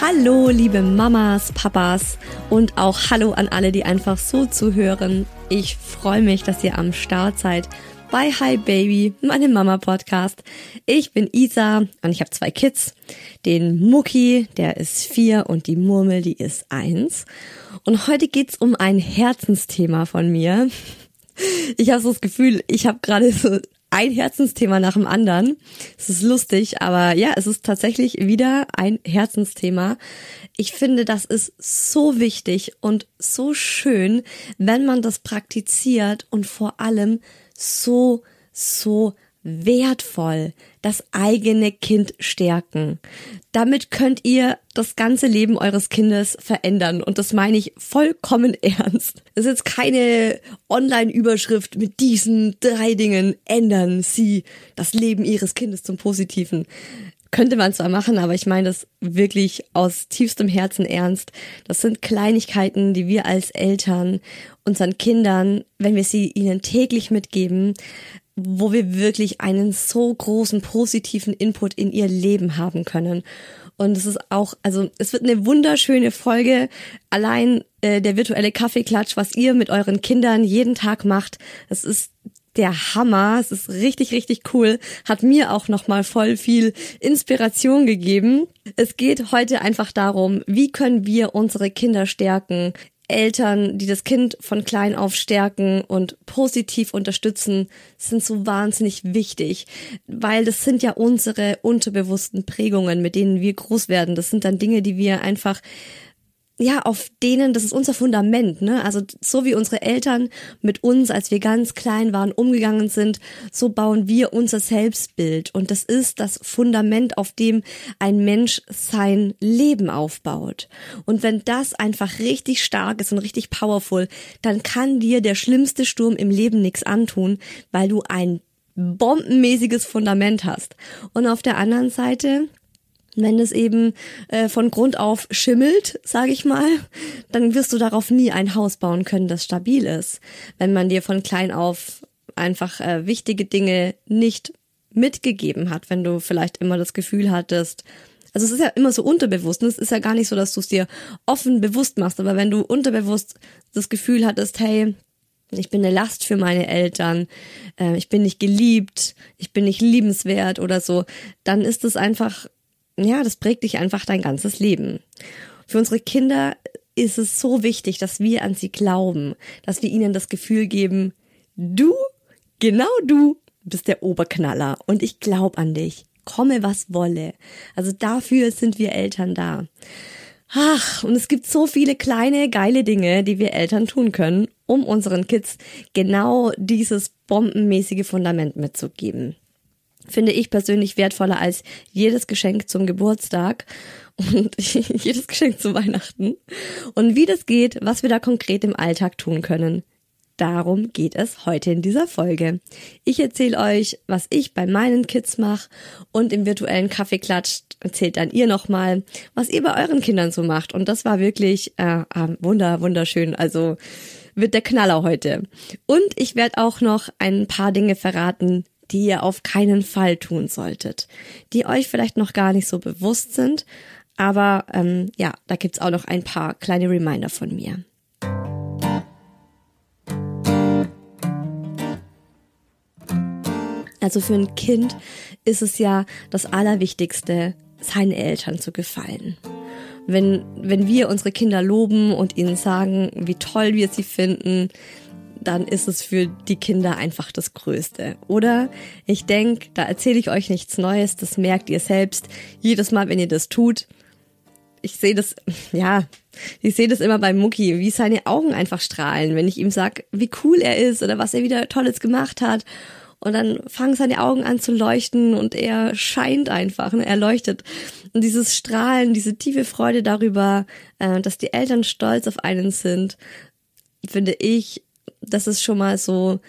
Hallo, liebe Mamas, Papas und auch Hallo an alle, die einfach so zuhören. Ich freue mich, dass ihr am Start seid bei Hi Baby, meinem Mama Podcast. Ich bin Isa und ich habe zwei Kids. Den Mucki, der ist vier und die Murmel, die ist eins. Und heute geht's um ein Herzensthema von mir. Ich habe so das Gefühl, ich habe gerade so ein Herzensthema nach dem anderen. Es ist lustig, aber ja, es ist tatsächlich wieder ein Herzensthema. Ich finde, das ist so wichtig und so schön, wenn man das praktiziert und vor allem so, so wertvoll das eigene Kind stärken. Damit könnt ihr das ganze Leben eures Kindes verändern und das meine ich vollkommen ernst. Es ist jetzt keine Online-Überschrift mit diesen drei Dingen ändern Sie das Leben Ihres Kindes zum Positiven. Könnte man zwar machen, aber ich meine das wirklich aus tiefstem Herzen ernst. Das sind Kleinigkeiten, die wir als Eltern unseren Kindern, wenn wir sie ihnen täglich mitgeben, wo wir wirklich einen so großen positiven Input in ihr Leben haben können. Und es ist auch, also es wird eine wunderschöne Folge. Allein äh, der virtuelle Kaffeeklatsch, was ihr mit euren Kindern jeden Tag macht, das ist der Hammer. Es ist richtig, richtig cool. Hat mir auch nochmal voll viel Inspiration gegeben. Es geht heute einfach darum, wie können wir unsere Kinder stärken, Eltern, die das Kind von klein auf stärken und positiv unterstützen, sind so wahnsinnig wichtig, weil das sind ja unsere unterbewussten Prägungen, mit denen wir groß werden. Das sind dann Dinge, die wir einfach ja, auf denen, das ist unser Fundament, ne? Also so wie unsere Eltern mit uns, als wir ganz klein waren, umgegangen sind, so bauen wir unser Selbstbild. Und das ist das Fundament, auf dem ein Mensch sein Leben aufbaut. Und wenn das einfach richtig stark ist und richtig powerful, dann kann dir der schlimmste Sturm im Leben nichts antun, weil du ein bombenmäßiges Fundament hast. Und auf der anderen Seite wenn es eben äh, von Grund auf schimmelt, sage ich mal, dann wirst du darauf nie ein Haus bauen können, das stabil ist. Wenn man dir von klein auf einfach äh, wichtige Dinge nicht mitgegeben hat, wenn du vielleicht immer das Gefühl hattest, also es ist ja immer so unterbewusst, ne? es ist ja gar nicht so, dass du es dir offen bewusst machst, aber wenn du unterbewusst das Gefühl hattest, hey, ich bin eine Last für meine Eltern, äh, ich bin nicht geliebt, ich bin nicht liebenswert oder so, dann ist es einfach ja, das prägt dich einfach dein ganzes Leben. Für unsere Kinder ist es so wichtig, dass wir an sie glauben, dass wir ihnen das Gefühl geben, du, genau du, bist der Oberknaller und ich glaub an dich. Komme, was wolle. Also dafür sind wir Eltern da. Ach, und es gibt so viele kleine, geile Dinge, die wir Eltern tun können, um unseren Kids genau dieses bombenmäßige Fundament mitzugeben. Finde ich persönlich wertvoller als jedes Geschenk zum Geburtstag und jedes Geschenk zu Weihnachten. Und wie das geht, was wir da konkret im Alltag tun können. Darum geht es heute in dieser Folge. Ich erzähle euch, was ich bei meinen Kids mache und im virtuellen Kaffeeklatsch erzählt dann ihr nochmal, was ihr bei euren Kindern so macht. Und das war wirklich äh, äh, wunder, wunderschön. Also wird der Knaller heute. Und ich werde auch noch ein paar Dinge verraten, die ihr auf keinen Fall tun solltet, die euch vielleicht noch gar nicht so bewusst sind. Aber ähm, ja, da gibt's auch noch ein paar kleine Reminder von mir. Also für ein Kind ist es ja das Allerwichtigste, seinen Eltern zu gefallen. Wenn, wenn wir unsere Kinder loben und ihnen sagen, wie toll wir sie finden, dann ist es für die Kinder einfach das Größte. Oder ich denke, da erzähle ich euch nichts Neues, das merkt ihr selbst. Jedes Mal, wenn ihr das tut, ich sehe das, ja, ich sehe das immer bei Mucki, wie seine Augen einfach strahlen, wenn ich ihm sag, wie cool er ist oder was er wieder Tolles gemacht hat. Und dann fangen seine Augen an zu leuchten und er scheint einfach, ne? er leuchtet. Und dieses Strahlen, diese tiefe Freude darüber, äh, dass die Eltern stolz auf einen sind, finde ich, das ist schon mal so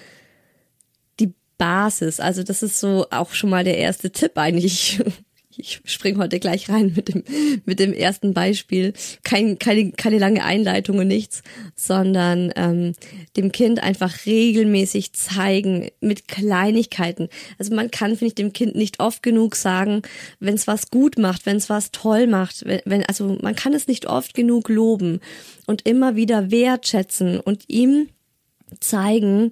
die Basis. Also das ist so auch schon mal der erste Tipp eigentlich ich spring heute gleich rein mit dem, mit dem ersten Beispiel. Kein, keine, keine lange Einleitung und nichts, sondern ähm, dem Kind einfach regelmäßig zeigen mit Kleinigkeiten. Also man kann, finde ich, dem Kind nicht oft genug sagen, wenn es was gut macht, wenn es was toll macht, wenn, wenn, also man kann es nicht oft genug loben und immer wieder wertschätzen und ihm zeigen,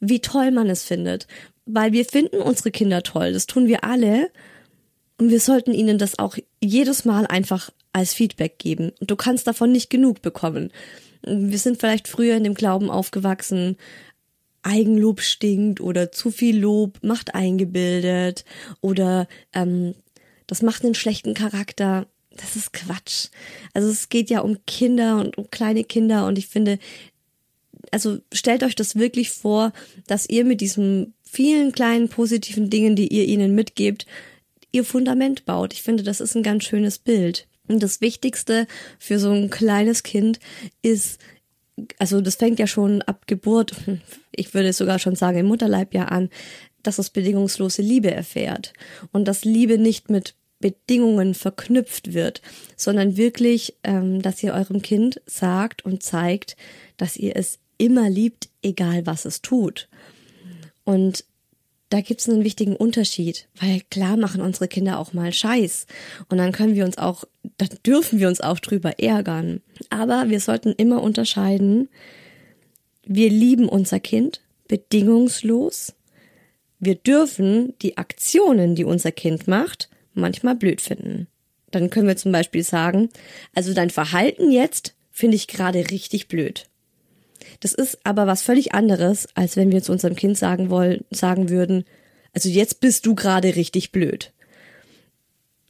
wie toll man es findet. Weil wir finden unsere Kinder toll, das tun wir alle. Und wir sollten ihnen das auch jedes Mal einfach als Feedback geben. Und du kannst davon nicht genug bekommen. Wir sind vielleicht früher in dem Glauben aufgewachsen, Eigenlob stinkt oder zu viel Lob macht eingebildet oder ähm, das macht einen schlechten Charakter. Das ist Quatsch. Also es geht ja um Kinder und um kleine Kinder und ich finde, also stellt euch das wirklich vor, dass ihr mit diesen vielen kleinen positiven Dingen, die ihr ihnen mitgebt, ihr Fundament baut. Ich finde, das ist ein ganz schönes Bild. Und das Wichtigste für so ein kleines Kind ist, also das fängt ja schon ab Geburt, ich würde sogar schon sagen im Mutterleib ja an, dass es bedingungslose Liebe erfährt und dass Liebe nicht mit Bedingungen verknüpft wird, sondern wirklich, ähm, dass ihr eurem Kind sagt und zeigt, dass ihr es immer liebt, egal was es tut. Und da gibt's einen wichtigen Unterschied, weil klar machen unsere Kinder auch mal Scheiß und dann können wir uns auch, da dürfen wir uns auch drüber ärgern. Aber wir sollten immer unterscheiden, wir lieben unser Kind bedingungslos. Wir dürfen die Aktionen, die unser Kind macht, manchmal blöd finden. Dann können wir zum Beispiel sagen, also dein Verhalten jetzt finde ich gerade richtig blöd. Das ist aber was völlig anderes, als wenn wir zu unserem Kind sagen wollen, sagen würden, also jetzt bist du gerade richtig blöd.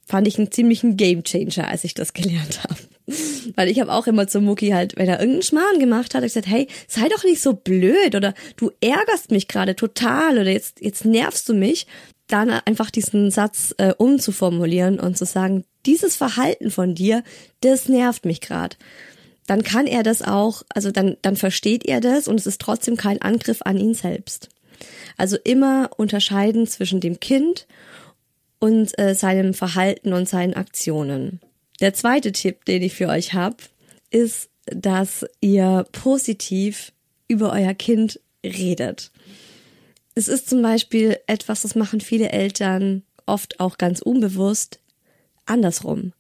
Fand ich einen ziemlichen Gamechanger, als ich das gelernt habe. Weil ich habe auch immer zum Mucki halt, wenn er irgendeinen Schmarrn gemacht hat, ich gesagt, hey, sei doch nicht so blöd oder du ärgerst mich gerade total oder jetzt, jetzt nervst du mich. Dann einfach diesen Satz äh, umzuformulieren und zu sagen, dieses Verhalten von dir, das nervt mich gerade dann kann er das auch, also dann, dann versteht er das und es ist trotzdem kein Angriff an ihn selbst. Also immer unterscheiden zwischen dem Kind und äh, seinem Verhalten und seinen Aktionen. Der zweite Tipp, den ich für euch habe, ist, dass ihr positiv über euer Kind redet. Es ist zum Beispiel etwas, das machen viele Eltern oft auch ganz unbewusst, andersrum.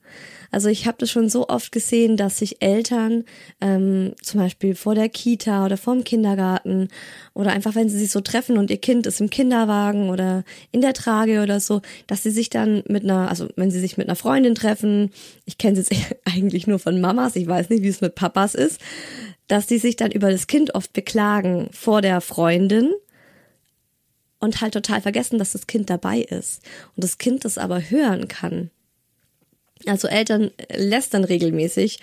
Also ich habe das schon so oft gesehen, dass sich Eltern ähm, zum Beispiel vor der Kita oder vorm Kindergarten oder einfach wenn sie sich so treffen und ihr Kind ist im Kinderwagen oder in der Trage oder so, dass sie sich dann mit einer, also wenn sie sich mit einer Freundin treffen, ich kenne es jetzt eigentlich nur von Mamas, ich weiß nicht, wie es mit Papas ist, dass sie sich dann über das Kind oft beklagen vor der Freundin und halt total vergessen, dass das Kind dabei ist und das Kind das aber hören kann. Also Eltern lästern regelmäßig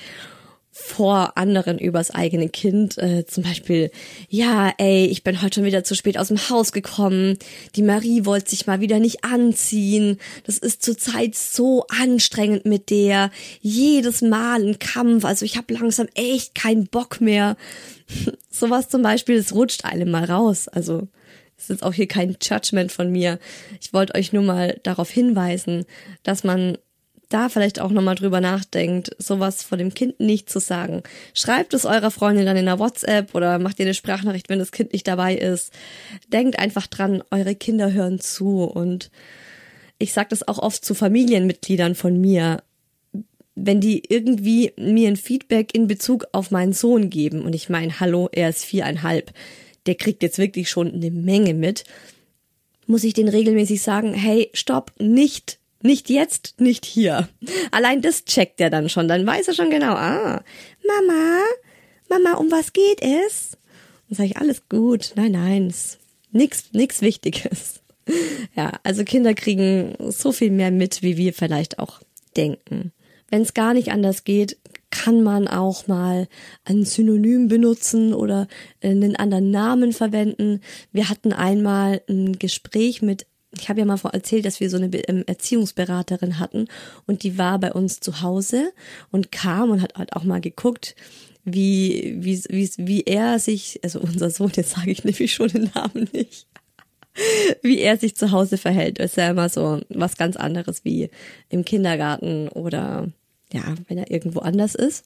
vor anderen übers eigene Kind. Äh, zum Beispiel, ja, ey, ich bin heute schon wieder zu spät aus dem Haus gekommen. Die Marie wollte sich mal wieder nicht anziehen. Das ist zurzeit so anstrengend mit der. Jedes Mal ein Kampf. Also ich habe langsam echt keinen Bock mehr. Sowas zum Beispiel, es rutscht einem mal raus. Also es ist jetzt auch hier kein Judgment von mir. Ich wollte euch nur mal darauf hinweisen, dass man da vielleicht auch nochmal drüber nachdenkt, sowas vor dem Kind nicht zu sagen. Schreibt es eurer Freundin dann in der WhatsApp oder macht ihr eine Sprachnachricht, wenn das Kind nicht dabei ist. Denkt einfach dran, eure Kinder hören zu und ich sage das auch oft zu Familienmitgliedern von mir, wenn die irgendwie mir ein Feedback in Bezug auf meinen Sohn geben und ich meine, hallo, er ist viereinhalb, der kriegt jetzt wirklich schon eine Menge mit, muss ich den regelmäßig sagen, hey, stopp, nicht nicht jetzt, nicht hier. Allein das checkt er dann schon. Dann weiß er schon genau, ah, Mama, Mama, um was geht es? Dann sage ich, alles gut. Nein, nein, nix, nix Wichtiges. Ja, also Kinder kriegen so viel mehr mit, wie wir vielleicht auch denken. Wenn es gar nicht anders geht, kann man auch mal ein Synonym benutzen oder einen anderen Namen verwenden. Wir hatten einmal ein Gespräch mit ich habe ja mal erzählt, dass wir so eine ähm, Erziehungsberaterin hatten und die war bei uns zu Hause und kam und hat halt auch mal geguckt, wie, wie, wie, wie er sich, also unser Sohn, jetzt sage ich nämlich schon den Namen nicht, wie er sich zu Hause verhält. Das ist ja immer so was ganz anderes wie im Kindergarten oder ja, wenn er irgendwo anders ist.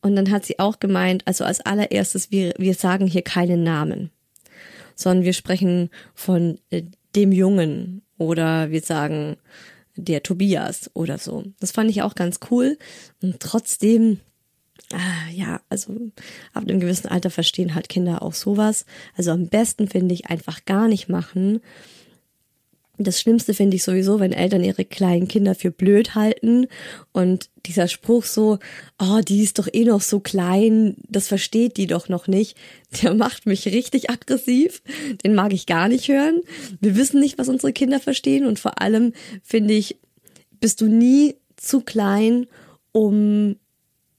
Und dann hat sie auch gemeint, also als allererstes, wir, wir sagen hier keinen Namen, sondern wir sprechen von äh, dem Jungen oder wir sagen der Tobias oder so. Das fand ich auch ganz cool und trotzdem ah, ja, also ab einem gewissen Alter verstehen halt Kinder auch sowas. Also am besten finde ich einfach gar nicht machen das Schlimmste finde ich sowieso, wenn Eltern ihre kleinen Kinder für blöd halten. Und dieser Spruch so, oh, die ist doch eh noch so klein, das versteht die doch noch nicht, der macht mich richtig aggressiv, den mag ich gar nicht hören. Wir wissen nicht, was unsere Kinder verstehen. Und vor allem finde ich, bist du nie zu klein, um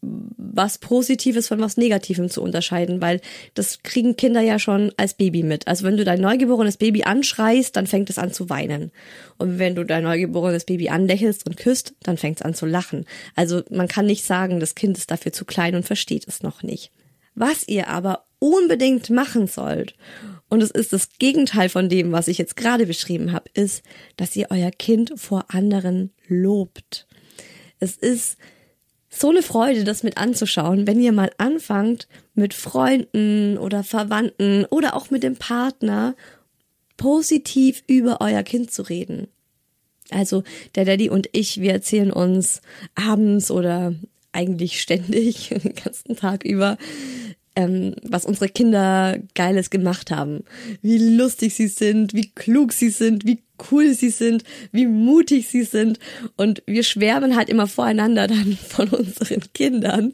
was Positives von was Negativem zu unterscheiden, weil das kriegen Kinder ja schon als Baby mit. Also wenn du dein neugeborenes Baby anschreist, dann fängt es an zu weinen. Und wenn du dein neugeborenes Baby anlächelst und küsst, dann fängt es an zu lachen. Also man kann nicht sagen, das Kind ist dafür zu klein und versteht es noch nicht. Was ihr aber unbedingt machen sollt, und es ist das Gegenteil von dem, was ich jetzt gerade beschrieben habe, ist, dass ihr euer Kind vor anderen lobt. Es ist so eine Freude, das mit anzuschauen, wenn ihr mal anfangt, mit Freunden oder Verwandten oder auch mit dem Partner positiv über euer Kind zu reden. Also der Daddy und ich, wir erzählen uns abends oder eigentlich ständig den ganzen Tag über, ähm, was unsere Kinder Geiles gemacht haben. Wie lustig sie sind, wie klug sie sind, wie cool sie sind, wie mutig sie sind. Und wir schwärmen halt immer voreinander dann von unseren Kindern.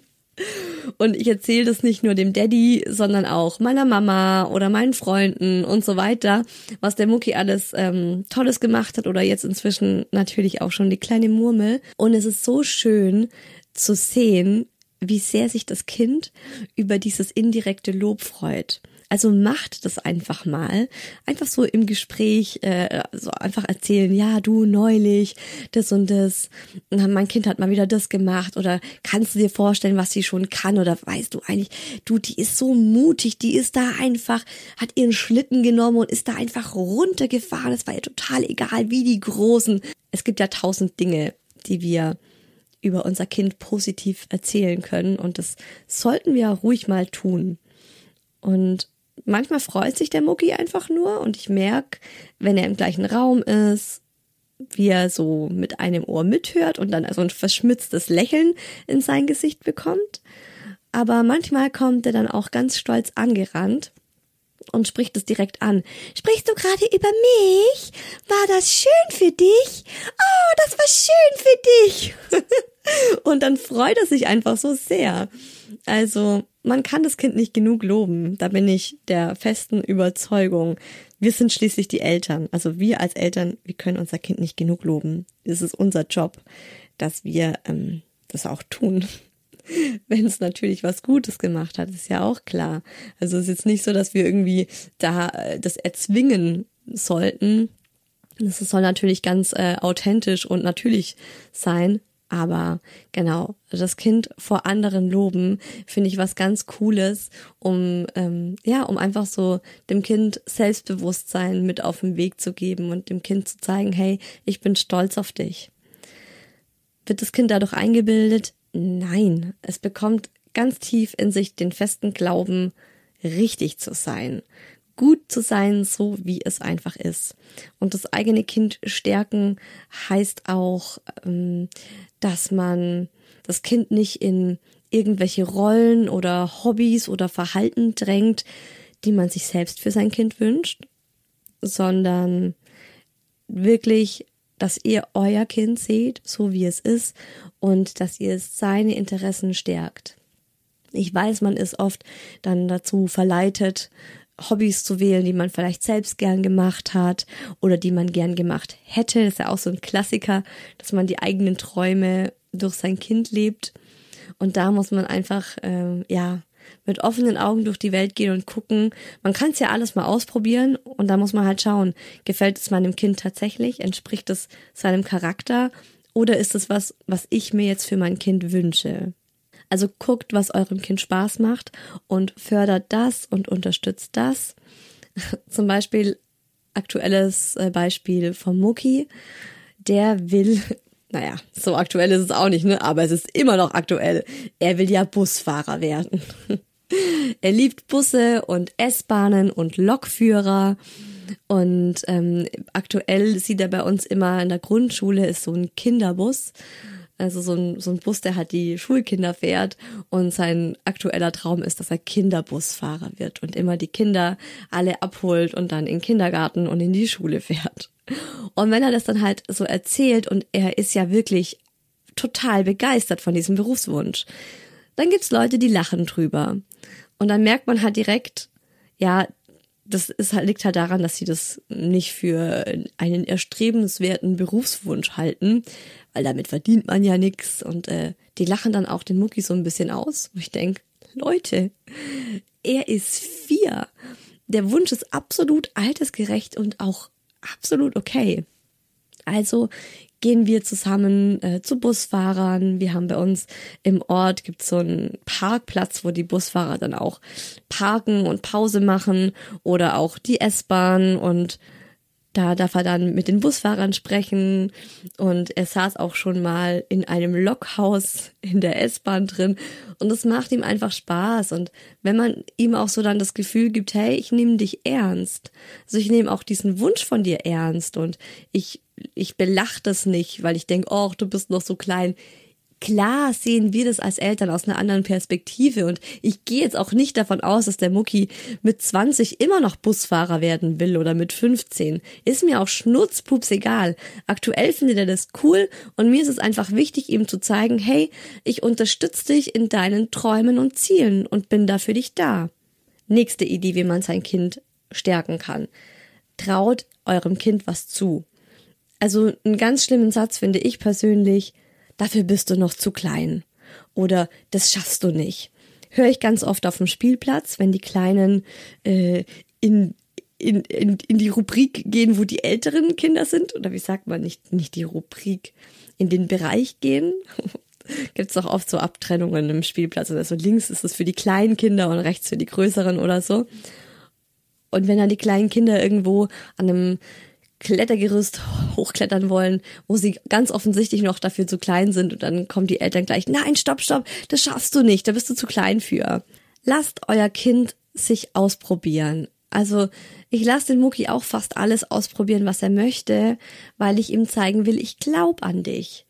Und ich erzähle das nicht nur dem Daddy, sondern auch meiner Mama oder meinen Freunden und so weiter, was der Mucki alles ähm, Tolles gemacht hat oder jetzt inzwischen natürlich auch schon die kleine Murmel. Und es ist so schön zu sehen, wie sehr sich das Kind über dieses indirekte Lob freut. Also macht das einfach mal. Einfach so im Gespräch, äh, so einfach erzählen, ja, du neulich, das und das. Mein Kind hat mal wieder das gemacht. Oder kannst du dir vorstellen, was sie schon kann? Oder weißt du eigentlich, du, die ist so mutig, die ist da einfach, hat ihren Schlitten genommen und ist da einfach runtergefahren. Es war ihr total egal, wie die Großen. Es gibt ja tausend Dinge, die wir über unser Kind positiv erzählen können. Und das sollten wir ruhig mal tun. Und manchmal freut sich der Mucki einfach nur und ich merke, wenn er im gleichen Raum ist wie er so mit einem Ohr mithört und dann so ein verschmitztes Lächeln in sein Gesicht bekommt. Aber manchmal kommt er dann auch ganz stolz angerannt und spricht es direkt an. Sprichst du gerade über mich? War das schön für dich? Oh, das war schön für dich. und dann freut er sich einfach so sehr. Also, man kann das Kind nicht genug loben. Da bin ich der festen Überzeugung. Wir sind schließlich die Eltern. Also wir als Eltern, wir können unser Kind nicht genug loben. Es ist unser Job, dass wir ähm, das auch tun. Wenn es natürlich was Gutes gemacht hat, ist ja auch klar. Also es ist jetzt nicht so, dass wir irgendwie da äh, das erzwingen sollten. Das soll natürlich ganz äh, authentisch und natürlich sein. Aber genau, das Kind vor anderen loben, finde ich was ganz Cooles, um ähm, ja, um einfach so dem Kind Selbstbewusstsein mit auf den Weg zu geben und dem Kind zu zeigen, hey, ich bin stolz auf dich. Wird das Kind dadurch eingebildet? Nein, es bekommt ganz tief in sich den festen Glauben, richtig zu sein, gut zu sein, so wie es einfach ist. Und das eigene Kind stärken heißt auch, ähm, dass man das Kind nicht in irgendwelche Rollen oder Hobbys oder Verhalten drängt, die man sich selbst für sein Kind wünscht, sondern wirklich, dass ihr euer Kind seht, so wie es ist und dass ihr seine Interessen stärkt. Ich weiß, man ist oft dann dazu verleitet, Hobbys zu wählen, die man vielleicht selbst gern gemacht hat oder die man gern gemacht hätte. Das ist ja auch so ein Klassiker, dass man die eigenen Träume durch sein Kind lebt. Und da muss man einfach, ähm, ja, mit offenen Augen durch die Welt gehen und gucken. Man kann es ja alles mal ausprobieren und da muss man halt schauen, gefällt es meinem Kind tatsächlich, entspricht es seinem Charakter oder ist es was, was ich mir jetzt für mein Kind wünsche? Also guckt, was eurem Kind Spaß macht und fördert das und unterstützt das. Zum Beispiel aktuelles äh, Beispiel vom Mucki. Der will, naja, so aktuell ist es auch nicht, ne? Aber es ist immer noch aktuell. Er will ja Busfahrer werden. er liebt Busse und S-Bahnen und Lokführer. Und ähm, aktuell sieht er bei uns immer in der Grundschule ist so ein Kinderbus. Also so ein, so ein Bus, der halt die Schulkinder fährt und sein aktueller Traum ist, dass er Kinderbusfahrer wird und immer die Kinder alle abholt und dann in den Kindergarten und in die Schule fährt. Und wenn er das dann halt so erzählt und er ist ja wirklich total begeistert von diesem Berufswunsch, dann gibt's Leute, die lachen drüber. Und dann merkt man halt direkt, ja, das ist halt, liegt halt daran, dass sie das nicht für einen erstrebenswerten Berufswunsch halten, weil damit verdient man ja nix und äh, die lachen dann auch den Mucki so ein bisschen aus, wo ich denk, Leute, er ist vier. Der Wunsch ist absolut altersgerecht und auch absolut okay. Also gehen wir zusammen äh, zu Busfahrern. Wir haben bei uns im Ort gibt's so einen Parkplatz, wo die Busfahrer dann auch parken und Pause machen oder auch die S-Bahn und da darf er dann mit den Busfahrern sprechen. Und er saß auch schon mal in einem Lokhaus in der S-Bahn drin. Und es macht ihm einfach Spaß. Und wenn man ihm auch so dann das Gefühl gibt, hey, ich nehme dich ernst, also ich nehme auch diesen Wunsch von dir ernst. Und ich ich belach das nicht, weil ich denke, oh, du bist noch so klein. Klar sehen wir das als Eltern aus einer anderen Perspektive und ich gehe jetzt auch nicht davon aus, dass der Mucki mit 20 immer noch Busfahrer werden will oder mit 15. Ist mir auch schnurzpups egal. Aktuell findet er das cool und mir ist es einfach wichtig, ihm zu zeigen, hey, ich unterstütze dich in deinen Träumen und Zielen und bin da für dich da. Nächste Idee, wie man sein Kind stärken kann. Traut eurem Kind was zu. Also einen ganz schlimmen Satz finde ich persönlich, dafür bist du noch zu klein oder das schaffst du nicht. Höre ich ganz oft auf dem Spielplatz, wenn die Kleinen äh, in, in, in, in die Rubrik gehen, wo die älteren Kinder sind, oder wie sagt man, nicht, nicht die Rubrik, in den Bereich gehen. Gibt es auch oft so Abtrennungen im Spielplatz. Also links ist es für die kleinen Kinder und rechts für die größeren oder so. Und wenn dann die kleinen Kinder irgendwo an einem Klettergerüst hochklettern wollen, wo sie ganz offensichtlich noch dafür zu klein sind und dann kommen die Eltern gleich, nein, stopp, stopp, das schaffst du nicht, da bist du zu klein für. Lasst euer Kind sich ausprobieren. Also ich lasse den Mucki auch fast alles ausprobieren, was er möchte, weil ich ihm zeigen will, ich glaub an dich.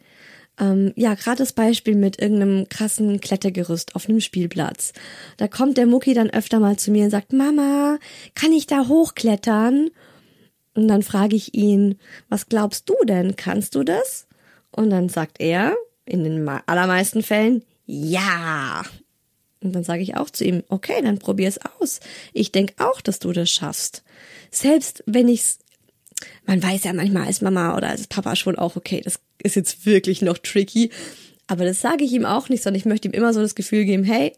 Ähm, ja, gerade das Beispiel mit irgendeinem krassen Klettergerüst auf einem Spielplatz. Da kommt der Mucki dann öfter mal zu mir und sagt, Mama, kann ich da hochklettern? Und dann frage ich ihn, was glaubst du denn? Kannst du das? Und dann sagt er, in den allermeisten Fällen, ja. Und dann sage ich auch zu ihm, okay, dann probier es aus. Ich denke auch, dass du das schaffst. Selbst wenn ich's, man weiß ja manchmal als Mama oder als Papa schon auch, okay, das ist jetzt wirklich noch tricky. Aber das sage ich ihm auch nicht, sondern ich möchte ihm immer so das Gefühl geben, hey,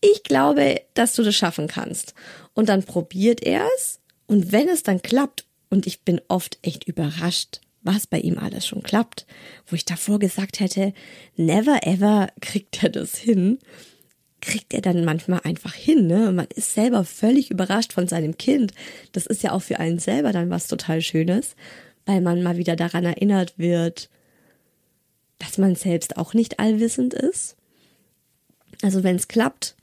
ich glaube, dass du das schaffen kannst. Und dann probiert er es. Und wenn es dann klappt, und ich bin oft echt überrascht, was bei ihm alles schon klappt, wo ich davor gesagt hätte, never ever kriegt er das hin, kriegt er dann manchmal einfach hin, ne? Man ist selber völlig überrascht von seinem Kind. Das ist ja auch für einen selber dann was total Schönes, weil man mal wieder daran erinnert wird, dass man selbst auch nicht allwissend ist. Also wenn es klappt,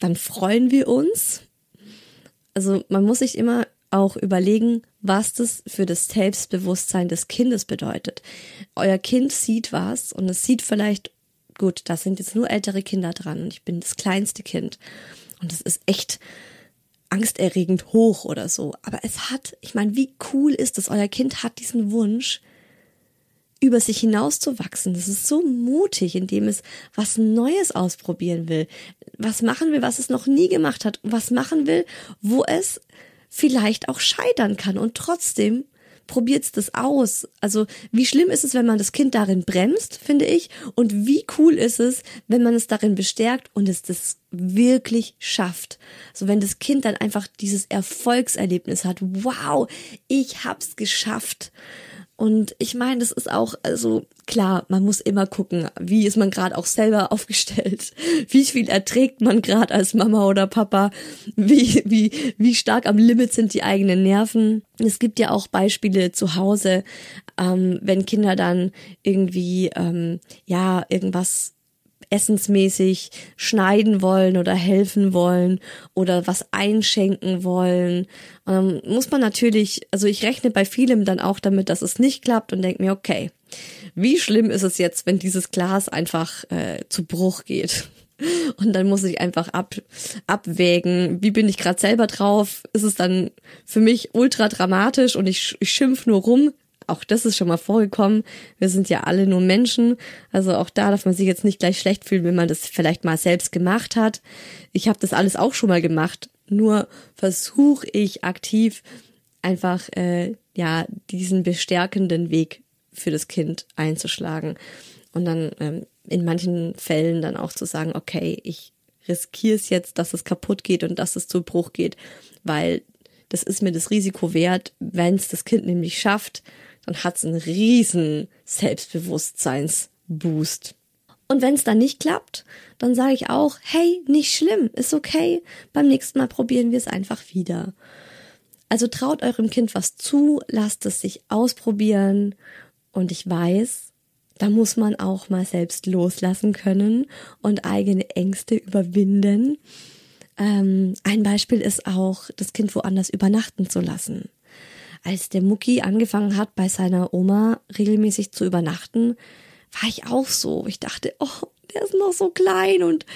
dann freuen wir uns. Also man muss sich immer auch überlegen, was das für das Selbstbewusstsein des Kindes bedeutet. Euer Kind sieht was und es sieht vielleicht, gut, da sind jetzt nur ältere Kinder dran und ich bin das kleinste Kind und es ist echt angsterregend hoch oder so. Aber es hat, ich meine, wie cool ist es, euer Kind hat diesen Wunsch, über sich hinauszuwachsen. Das ist so mutig, indem es was Neues ausprobieren will, was machen will, was es noch nie gemacht hat, was machen will, wo es vielleicht auch scheitern kann und trotzdem probiert's das aus. Also wie schlimm ist es, wenn man das Kind darin bremst, finde ich, und wie cool ist es, wenn man es darin bestärkt und es das wirklich schafft. So wenn das Kind dann einfach dieses Erfolgserlebnis hat, wow, ich hab's geschafft. Und ich meine, das ist auch, also klar, man muss immer gucken, wie ist man gerade auch selber aufgestellt, wie viel erträgt man gerade als Mama oder Papa, wie, wie, wie stark am Limit sind die eigenen Nerven. Es gibt ja auch Beispiele zu Hause, ähm, wenn Kinder dann irgendwie, ähm, ja, irgendwas essensmäßig schneiden wollen oder helfen wollen oder was einschenken wollen, ähm, muss man natürlich, also ich rechne bei vielem dann auch damit, dass es nicht klappt und denke mir, okay, wie schlimm ist es jetzt, wenn dieses Glas einfach äh, zu Bruch geht? Und dann muss ich einfach ab, abwägen, wie bin ich gerade selber drauf? Ist es dann für mich ultra dramatisch und ich, ich schimpf nur rum? Auch das ist schon mal vorgekommen. Wir sind ja alle nur Menschen. Also auch da darf man sich jetzt nicht gleich schlecht fühlen, wenn man das vielleicht mal selbst gemacht hat. Ich habe das alles auch schon mal gemacht. Nur versuche ich aktiv einfach äh, ja diesen bestärkenden Weg für das Kind einzuschlagen und dann ähm, in manchen Fällen dann auch zu sagen, okay, ich riskiere es jetzt, dass es kaputt geht und dass es zu Bruch geht, weil das ist mir das Risiko wert, wenn es das Kind nämlich schafft, dann hat es einen riesen Selbstbewusstseinsboost. Und wenn es dann nicht klappt, dann sage ich auch, hey, nicht schlimm, ist okay, beim nächsten Mal probieren wir es einfach wieder. Also traut eurem Kind was zu, lasst es sich ausprobieren und ich weiß, da muss man auch mal selbst loslassen können und eigene Ängste überwinden. Ähm, ein Beispiel ist auch, das Kind woanders übernachten zu lassen als der Mucki angefangen hat, bei seiner Oma regelmäßig zu übernachten, war ich auch so. Ich dachte, oh, der ist noch so klein und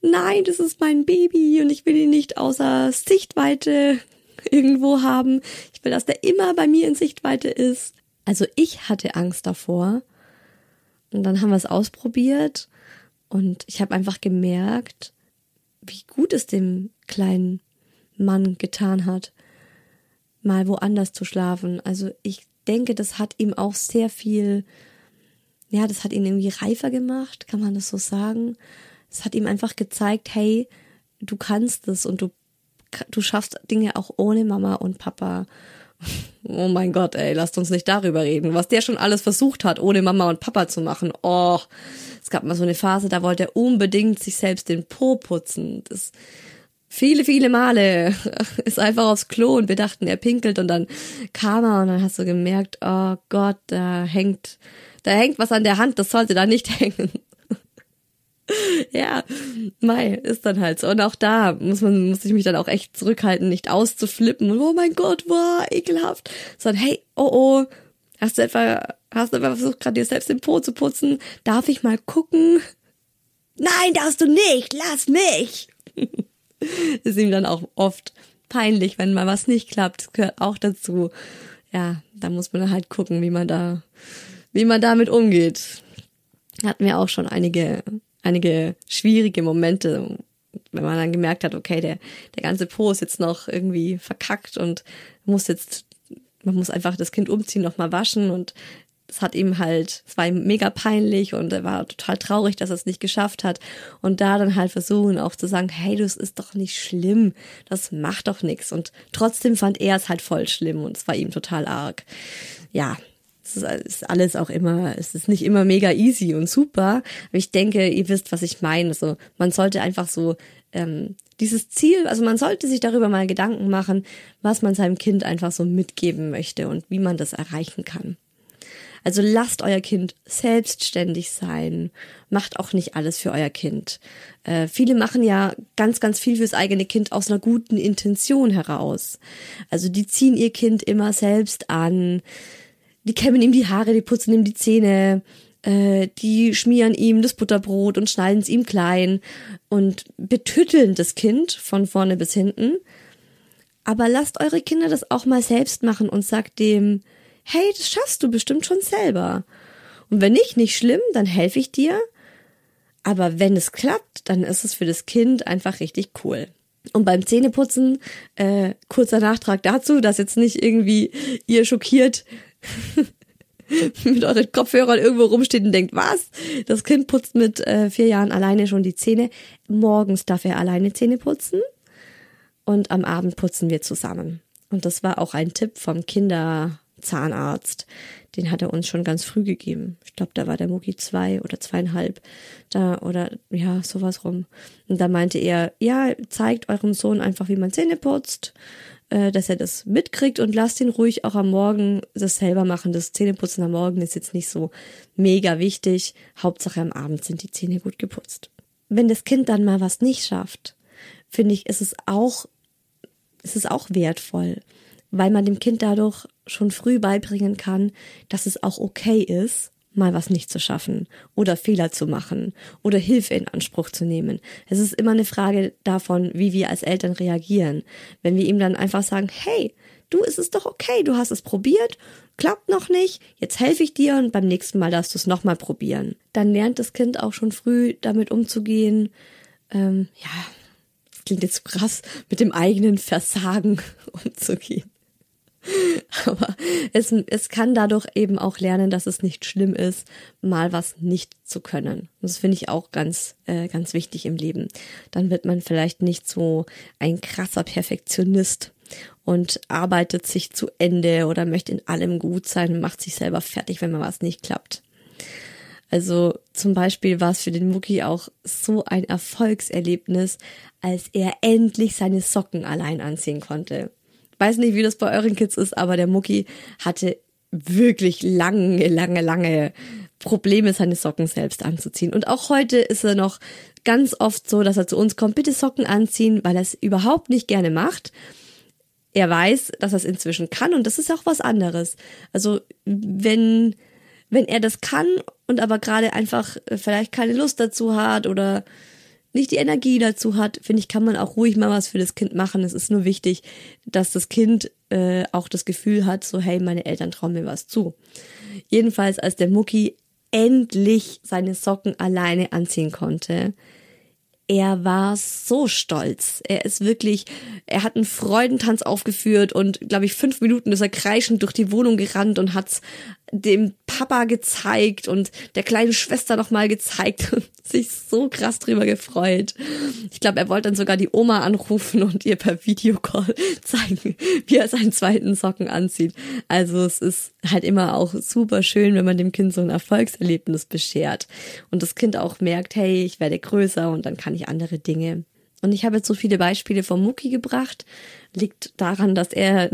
nein, das ist mein Baby und ich will ihn nicht außer Sichtweite irgendwo haben. Ich will, dass der immer bei mir in Sichtweite ist. Also ich hatte Angst davor. Und dann haben wir es ausprobiert und ich habe einfach gemerkt, wie gut es dem kleinen Mann getan hat mal woanders zu schlafen. Also ich denke, das hat ihm auch sehr viel, ja, das hat ihn irgendwie reifer gemacht, kann man das so sagen. Es hat ihm einfach gezeigt, hey, du kannst es und du, du schaffst Dinge auch ohne Mama und Papa. Oh mein Gott, ey, lasst uns nicht darüber reden. Was der schon alles versucht hat, ohne Mama und Papa zu machen. Oh, es gab mal so eine Phase, da wollte er unbedingt sich selbst den Po putzen. Das, viele, viele Male ist einfach aufs Klo und wir dachten, er pinkelt und dann kam er und dann hast du gemerkt, oh Gott, da hängt, da hängt was an der Hand, das sollte da nicht hängen. ja, Mai ist dann halt so. Und auch da muss man, muss ich mich dann auch echt zurückhalten, nicht auszuflippen und oh mein Gott, wow, ekelhaft. Sondern hey, oh oh, hast du etwa, hast du etwa versucht, gerade dir selbst den Po zu putzen? Darf ich mal gucken? Nein, darfst du nicht, lass mich. ist ihm dann auch oft peinlich, wenn mal was nicht klappt. Das gehört auch dazu. Ja, da muss man halt gucken, wie man da, wie man damit umgeht. Hatten wir auch schon einige einige schwierige Momente, wenn man dann gemerkt hat, okay, der, der ganze Po ist jetzt noch irgendwie verkackt und muss jetzt, man muss einfach das Kind umziehen, nochmal waschen und es hat ihm halt, es war ihm mega peinlich und er war total traurig, dass er es nicht geschafft hat. Und da dann halt versuchen auch zu sagen, hey, das ist doch nicht schlimm, das macht doch nichts. Und trotzdem fand er es halt voll schlimm und es war ihm total arg. Ja, es ist alles auch immer, es ist nicht immer mega easy und super. Aber ich denke, ihr wisst, was ich meine. Also man sollte einfach so ähm, dieses Ziel, also man sollte sich darüber mal Gedanken machen, was man seinem Kind einfach so mitgeben möchte und wie man das erreichen kann. Also lasst euer Kind selbstständig sein. Macht auch nicht alles für euer Kind. Äh, viele machen ja ganz, ganz viel fürs eigene Kind aus einer guten Intention heraus. Also die ziehen ihr Kind immer selbst an die kämmen ihm die Haare, die putzen ihm die Zähne, äh, die schmieren ihm das Butterbrot und schneiden es ihm klein und betütteln das Kind von vorne bis hinten. Aber lasst eure Kinder das auch mal selbst machen und sagt dem, hey, das schaffst du bestimmt schon selber. Und wenn nicht, nicht schlimm, dann helfe ich dir. Aber wenn es klappt, dann ist es für das Kind einfach richtig cool. Und beim Zähneputzen, äh, kurzer Nachtrag dazu, dass jetzt nicht irgendwie ihr schockiert mit euren Kopfhörern irgendwo rumsteht und denkt, was? Das Kind putzt mit äh, vier Jahren alleine schon die Zähne. Morgens darf er alleine Zähne putzen und am Abend putzen wir zusammen. Und das war auch ein Tipp vom Kinderzahnarzt. Den hat er uns schon ganz früh gegeben. Ich glaube, da war der Mucki zwei oder zweieinhalb. Da, oder ja, sowas rum. Und da meinte er, ja, zeigt eurem Sohn einfach, wie man Zähne putzt äh, dass er das mitkriegt und lasst ihn ruhig auch am Morgen das selber machen. Das Zähneputzen am Morgen ist jetzt nicht so mega wichtig. Hauptsache am Abend sind die Zähne gut geputzt. Wenn das Kind dann mal was nicht schafft, finde ich, ist es auch, ist es auch wertvoll, weil man dem Kind dadurch schon früh beibringen kann, dass es auch okay ist, mal was nicht zu schaffen oder Fehler zu machen oder Hilfe in Anspruch zu nehmen. Es ist immer eine Frage davon, wie wir als Eltern reagieren. Wenn wir ihm dann einfach sagen, hey, du, ist es doch okay, du hast es probiert, klappt noch nicht, jetzt helfe ich dir und beim nächsten Mal darfst du es nochmal probieren. Dann lernt das Kind auch schon früh damit umzugehen. Ähm, ja, klingt jetzt krass, mit dem eigenen Versagen umzugehen. Aber es, es kann dadurch eben auch lernen, dass es nicht schlimm ist, mal was nicht zu können. Das finde ich auch ganz, äh, ganz wichtig im Leben. Dann wird man vielleicht nicht so ein krasser Perfektionist und arbeitet sich zu Ende oder möchte in allem gut sein und macht sich selber fertig, wenn mal was nicht klappt. Also zum Beispiel war es für den Mucki auch so ein Erfolgserlebnis, als er endlich seine Socken allein anziehen konnte weiß nicht, wie das bei euren Kids ist, aber der Mucki hatte wirklich lange, lange, lange Probleme, seine Socken selbst anzuziehen. Und auch heute ist er noch ganz oft so, dass er zu uns kommt, bitte Socken anziehen, weil er es überhaupt nicht gerne macht. Er weiß, dass er es inzwischen kann und das ist auch was anderes. Also wenn, wenn er das kann und aber gerade einfach vielleicht keine Lust dazu hat oder nicht die Energie dazu hat, finde ich, kann man auch ruhig mal was für das Kind machen. Es ist nur wichtig, dass das Kind äh, auch das Gefühl hat, so hey, meine Eltern trauen mir was zu. Jedenfalls, als der Mucki endlich seine Socken alleine anziehen konnte, er war so stolz. Er ist wirklich, er hat einen Freudentanz aufgeführt und, glaube ich, fünf Minuten ist er kreischend durch die Wohnung gerannt und hat dem Papa gezeigt und der kleinen Schwester nochmal gezeigt und sich so krass drüber gefreut. Ich glaube, er wollte dann sogar die Oma anrufen und ihr per Videocall zeigen, wie er seinen zweiten Socken anzieht. Also es ist halt immer auch super schön, wenn man dem Kind so ein Erfolgserlebnis beschert und das Kind auch merkt, hey, ich werde größer und dann kann ich andere Dinge. Und ich habe jetzt so viele Beispiele vom Mucki gebracht. Liegt daran, dass er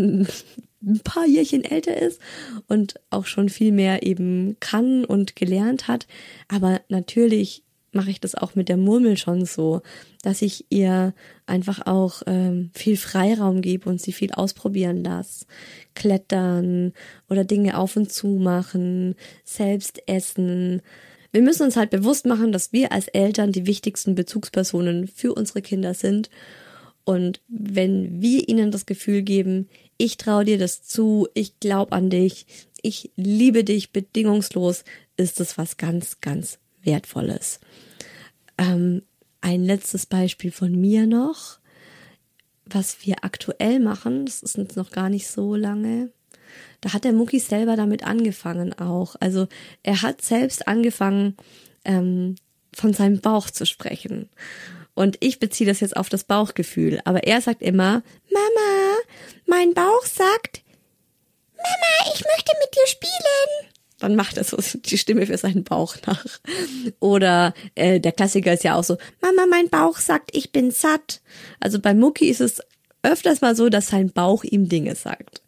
ein paar Jährchen älter ist und auch schon viel mehr eben kann und gelernt hat. Aber natürlich mache ich das auch mit der Murmel schon so, dass ich ihr einfach auch ähm, viel Freiraum gebe und sie viel ausprobieren lasse. Klettern oder Dinge auf und zu machen, selbst essen. Wir müssen uns halt bewusst machen, dass wir als Eltern die wichtigsten Bezugspersonen für unsere Kinder sind. Und wenn wir ihnen das Gefühl geben, ich traue dir das zu, ich glaube an dich, ich liebe dich bedingungslos, ist das was ganz, ganz Wertvolles. Ähm, ein letztes Beispiel von mir noch, was wir aktuell machen, das ist jetzt noch gar nicht so lange. Da hat der Mucki selber damit angefangen auch. Also er hat selbst angefangen, ähm, von seinem Bauch zu sprechen. Und ich beziehe das jetzt auf das Bauchgefühl. Aber er sagt immer, Mama, mein Bauch sagt, Mama, ich möchte mit dir spielen dann macht er so die Stimme für seinen Bauch nach. Oder äh, der Klassiker ist ja auch so, Mama, mein Bauch sagt, ich bin satt. Also bei Mucki ist es öfters mal so, dass sein Bauch ihm Dinge sagt.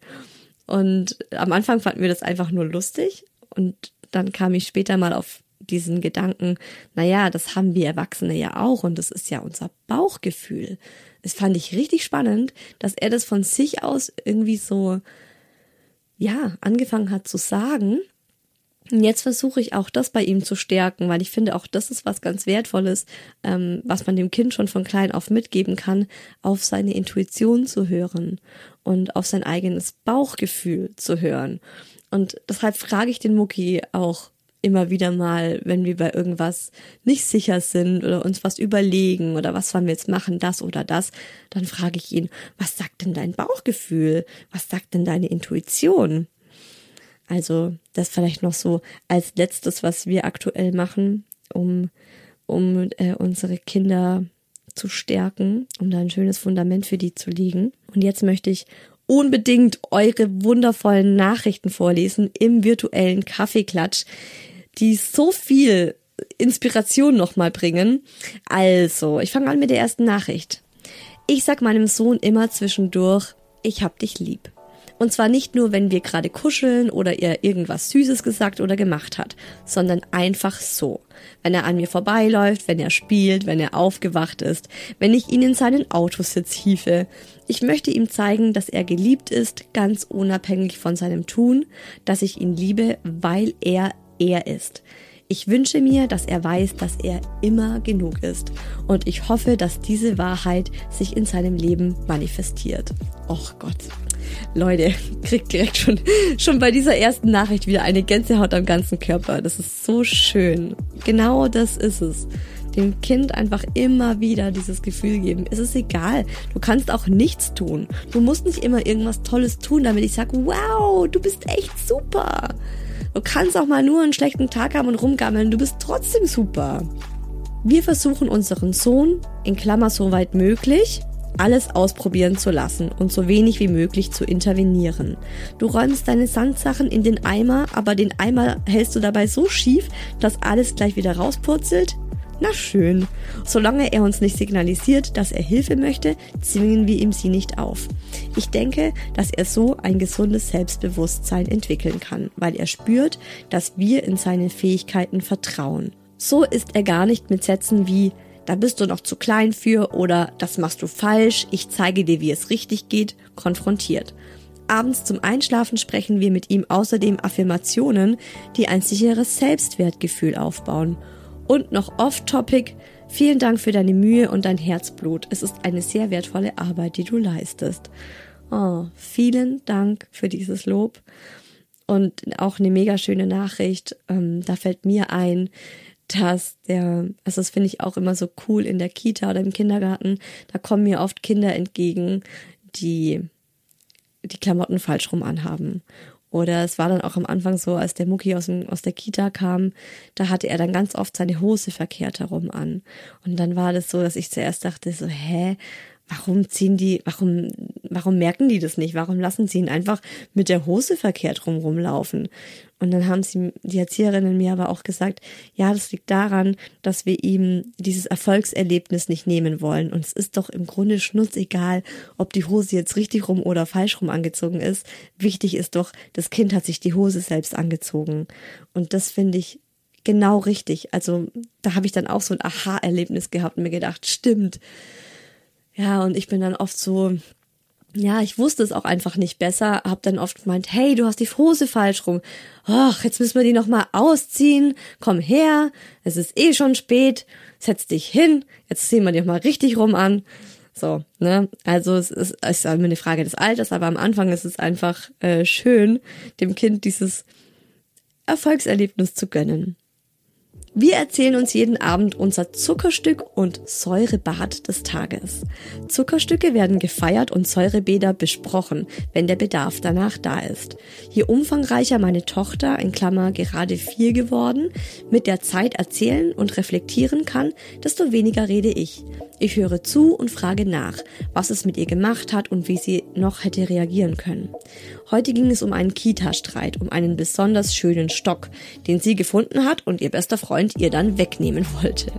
Und am Anfang fanden wir das einfach nur lustig und dann kam ich später mal auf diesen Gedanken, naja, das haben wir Erwachsene ja auch und das ist ja unser Bauchgefühl. Das fand ich richtig spannend, dass er das von sich aus irgendwie so, ja, angefangen hat zu sagen und jetzt versuche ich auch das bei ihm zu stärken, weil ich finde, auch das ist was ganz Wertvolles, ähm, was man dem Kind schon von klein auf mitgeben kann, auf seine Intuition zu hören und auf sein eigenes Bauchgefühl zu hören. Und deshalb frage ich den Mucki auch immer wieder mal, wenn wir bei irgendwas nicht sicher sind oder uns was überlegen oder was wollen wir jetzt machen, das oder das, dann frage ich ihn, was sagt denn dein Bauchgefühl? Was sagt denn deine Intuition? Also das vielleicht noch so als letztes, was wir aktuell machen, um, um äh, unsere Kinder zu stärken, um da ein schönes Fundament für die zu legen. Und jetzt möchte ich unbedingt eure wundervollen Nachrichten vorlesen im virtuellen Kaffeeklatsch, die so viel Inspiration nochmal bringen. Also, ich fange an mit der ersten Nachricht. Ich sag meinem Sohn immer zwischendurch, ich hab dich lieb. Und zwar nicht nur, wenn wir gerade kuscheln oder er irgendwas Süßes gesagt oder gemacht hat, sondern einfach so. Wenn er an mir vorbeiläuft, wenn er spielt, wenn er aufgewacht ist, wenn ich ihn in seinen Autositz hiefe. Ich möchte ihm zeigen, dass er geliebt ist, ganz unabhängig von seinem Tun, dass ich ihn liebe, weil er er ist. Ich wünsche mir, dass er weiß, dass er immer genug ist. Und ich hoffe, dass diese Wahrheit sich in seinem Leben manifestiert. Och Gott. Leute, kriegt direkt schon, schon bei dieser ersten Nachricht wieder eine Gänsehaut am ganzen Körper. Das ist so schön. Genau das ist es. Dem Kind einfach immer wieder dieses Gefühl geben. Es ist egal. Du kannst auch nichts tun. Du musst nicht immer irgendwas Tolles tun, damit ich sage, wow, du bist echt super. Du kannst auch mal nur einen schlechten Tag haben und rumgammeln. Du bist trotzdem super. Wir versuchen unseren Sohn, in Klammer soweit möglich, alles ausprobieren zu lassen und so wenig wie möglich zu intervenieren. Du räumst deine Sandsachen in den Eimer, aber den Eimer hältst du dabei so schief, dass alles gleich wieder rauspurzelt? Na schön. Solange er uns nicht signalisiert, dass er Hilfe möchte, zwingen wir ihm sie nicht auf. Ich denke, dass er so ein gesundes Selbstbewusstsein entwickeln kann, weil er spürt, dass wir in seine Fähigkeiten vertrauen. So ist er gar nicht mit Sätzen wie da bist du noch zu klein für oder das machst du falsch, ich zeige dir, wie es richtig geht, konfrontiert. Abends zum Einschlafen sprechen wir mit ihm außerdem Affirmationen, die ein sicheres Selbstwertgefühl aufbauen. Und noch off-topic, vielen Dank für deine Mühe und dein Herzblut. Es ist eine sehr wertvolle Arbeit, die du leistest. Oh, vielen Dank für dieses Lob. Und auch eine mega schöne Nachricht. Ähm, da fällt mir ein, dass der, also das finde ich auch immer so cool in der Kita oder im Kindergarten, da kommen mir oft Kinder entgegen, die die Klamotten falsch rum anhaben. Oder es war dann auch am Anfang so, als der Mucki aus, dem, aus der Kita kam, da hatte er dann ganz oft seine Hose verkehrt herum an. Und dann war das so, dass ich zuerst dachte so, hä, warum ziehen die, warum, warum merken die das nicht? Warum lassen sie ihn einfach mit der Hose verkehrt rum rumlaufen? Und dann haben sie, die Erzieherinnen mir aber auch gesagt, ja, das liegt daran, dass wir ihm dieses Erfolgserlebnis nicht nehmen wollen. Und es ist doch im Grunde schnurzegal, ob die Hose jetzt richtig rum oder falsch rum angezogen ist. Wichtig ist doch, das Kind hat sich die Hose selbst angezogen. Und das finde ich genau richtig. Also da habe ich dann auch so ein Aha-Erlebnis gehabt und mir gedacht, stimmt. Ja, und ich bin dann oft so, ja, ich wusste es auch einfach nicht besser, hab dann oft gemeint, hey, du hast die Hose falsch rum. Ach, jetzt müssen wir die noch mal ausziehen. Komm her, es ist eh schon spät. Setz dich hin, jetzt ziehen wir die noch mal richtig rum an. So, ne? Also es ist, es ist eine Frage des Alters, aber am Anfang ist es einfach äh, schön, dem Kind dieses Erfolgserlebnis zu gönnen. Wir erzählen uns jeden Abend unser Zuckerstück und Säurebad des Tages. Zuckerstücke werden gefeiert und Säurebäder besprochen, wenn der Bedarf danach da ist. Je umfangreicher meine Tochter, in Klammer gerade vier geworden, mit der Zeit erzählen und reflektieren kann, desto weniger rede ich. Ich höre zu und frage nach, was es mit ihr gemacht hat und wie sie noch hätte reagieren können. Heute ging es um einen Kita-Streit, um einen besonders schönen Stock, den sie gefunden hat und ihr bester Freund ihr dann wegnehmen wollte.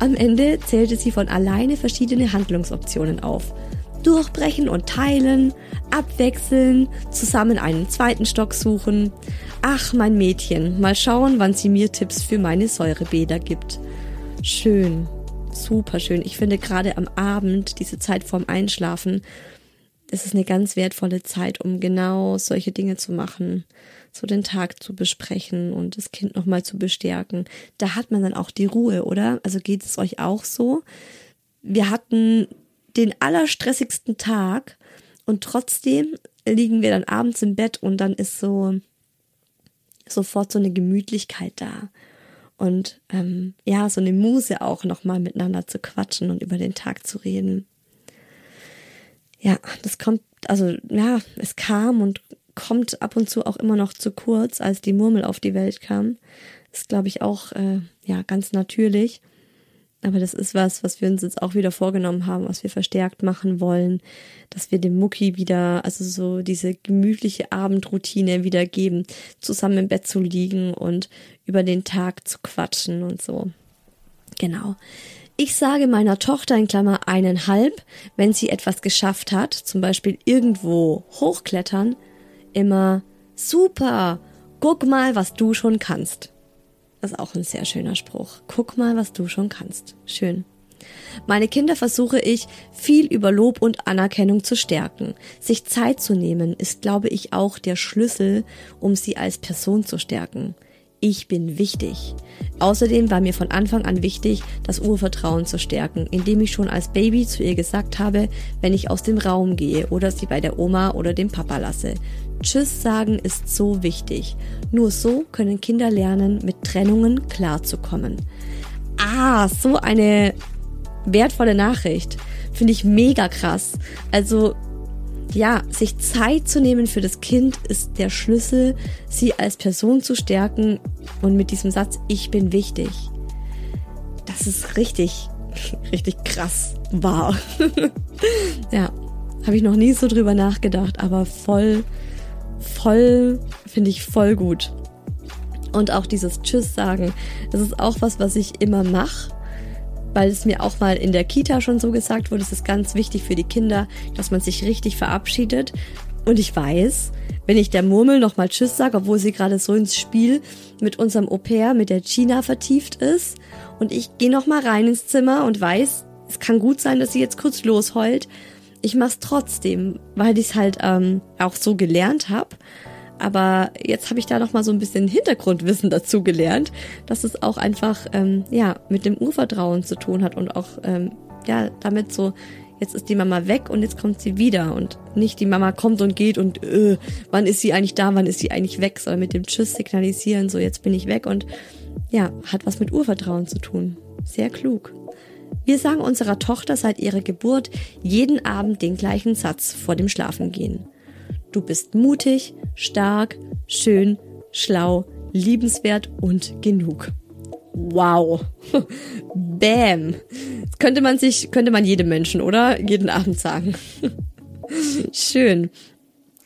Am Ende zählte sie von alleine verschiedene Handlungsoptionen auf. Durchbrechen und teilen, abwechseln, zusammen einen zweiten Stock suchen. Ach, mein Mädchen, mal schauen, wann sie mir Tipps für meine Säurebäder gibt. Schön, super schön. Ich finde gerade am Abend, diese Zeit vorm Einschlafen, es ist eine ganz wertvolle Zeit, um genau solche Dinge zu machen, so den Tag zu besprechen und das Kind nochmal zu bestärken. Da hat man dann auch die Ruhe, oder? Also geht es euch auch so? Wir hatten den allerstressigsten Tag und trotzdem liegen wir dann abends im Bett und dann ist so sofort so eine Gemütlichkeit da und ähm, ja so eine Muse auch nochmal miteinander zu quatschen und über den Tag zu reden ja, das kommt, also ja, es kam und kommt ab und zu auch immer noch zu kurz, als die Murmel auf die Welt kam. ist, glaube ich, auch äh, ja ganz natürlich. Aber das ist was, was wir uns jetzt auch wieder vorgenommen haben, was wir verstärkt machen wollen, dass wir dem Mucki wieder, also so diese gemütliche Abendroutine wieder geben, zusammen im Bett zu liegen und über den Tag zu quatschen und so. Genau. Ich sage meiner Tochter in Klammer eineinhalb, wenn sie etwas geschafft hat, zum Beispiel irgendwo hochklettern, immer super, guck mal, was du schon kannst. Das ist auch ein sehr schöner Spruch. Guck mal, was du schon kannst. Schön. Meine Kinder versuche ich, viel über Lob und Anerkennung zu stärken. Sich Zeit zu nehmen, ist, glaube ich, auch der Schlüssel, um sie als Person zu stärken ich bin wichtig. Außerdem war mir von Anfang an wichtig, das Urvertrauen zu stärken, indem ich schon als Baby zu ihr gesagt habe, wenn ich aus dem Raum gehe oder sie bei der Oma oder dem Papa lasse. Tschüss sagen ist so wichtig. Nur so können Kinder lernen, mit Trennungen klarzukommen. Ah, so eine wertvolle Nachricht. Finde ich mega krass. Also ja, sich Zeit zu nehmen für das Kind ist der Schlüssel, sie als Person zu stärken und mit diesem Satz, ich bin wichtig. Das ist richtig, richtig krass wahr. ja, habe ich noch nie so drüber nachgedacht, aber voll, voll, finde ich voll gut. Und auch dieses Tschüss sagen, das ist auch was, was ich immer mache weil es mir auch mal in der Kita schon so gesagt wurde, es ist ganz wichtig für die Kinder, dass man sich richtig verabschiedet. Und ich weiß, wenn ich der Murmel nochmal Tschüss sage, obwohl sie gerade so ins Spiel mit unserem Au pair, mit der Gina vertieft ist, und ich gehe nochmal rein ins Zimmer und weiß, es kann gut sein, dass sie jetzt kurz losheult. Ich mach's trotzdem, weil ich es halt ähm, auch so gelernt habe. Aber jetzt habe ich da noch mal so ein bisschen Hintergrundwissen dazu gelernt, dass es auch einfach ähm, ja mit dem Urvertrauen zu tun hat und auch ähm, ja damit so jetzt ist die Mama weg und jetzt kommt sie wieder und nicht die Mama kommt und geht und äh, wann ist sie eigentlich da, wann ist sie eigentlich weg, sondern mit dem Tschüss signalisieren, so jetzt bin ich weg und ja, hat was mit Urvertrauen zu tun. Sehr klug. Wir sagen unserer Tochter seit ihrer Geburt jeden Abend den gleichen Satz vor dem Schlafengehen. Du bist mutig, stark, schön, schlau, liebenswert und genug. Wow. Bam. Das könnte man sich, könnte man jedem Menschen, oder? Jeden Abend sagen. Schön.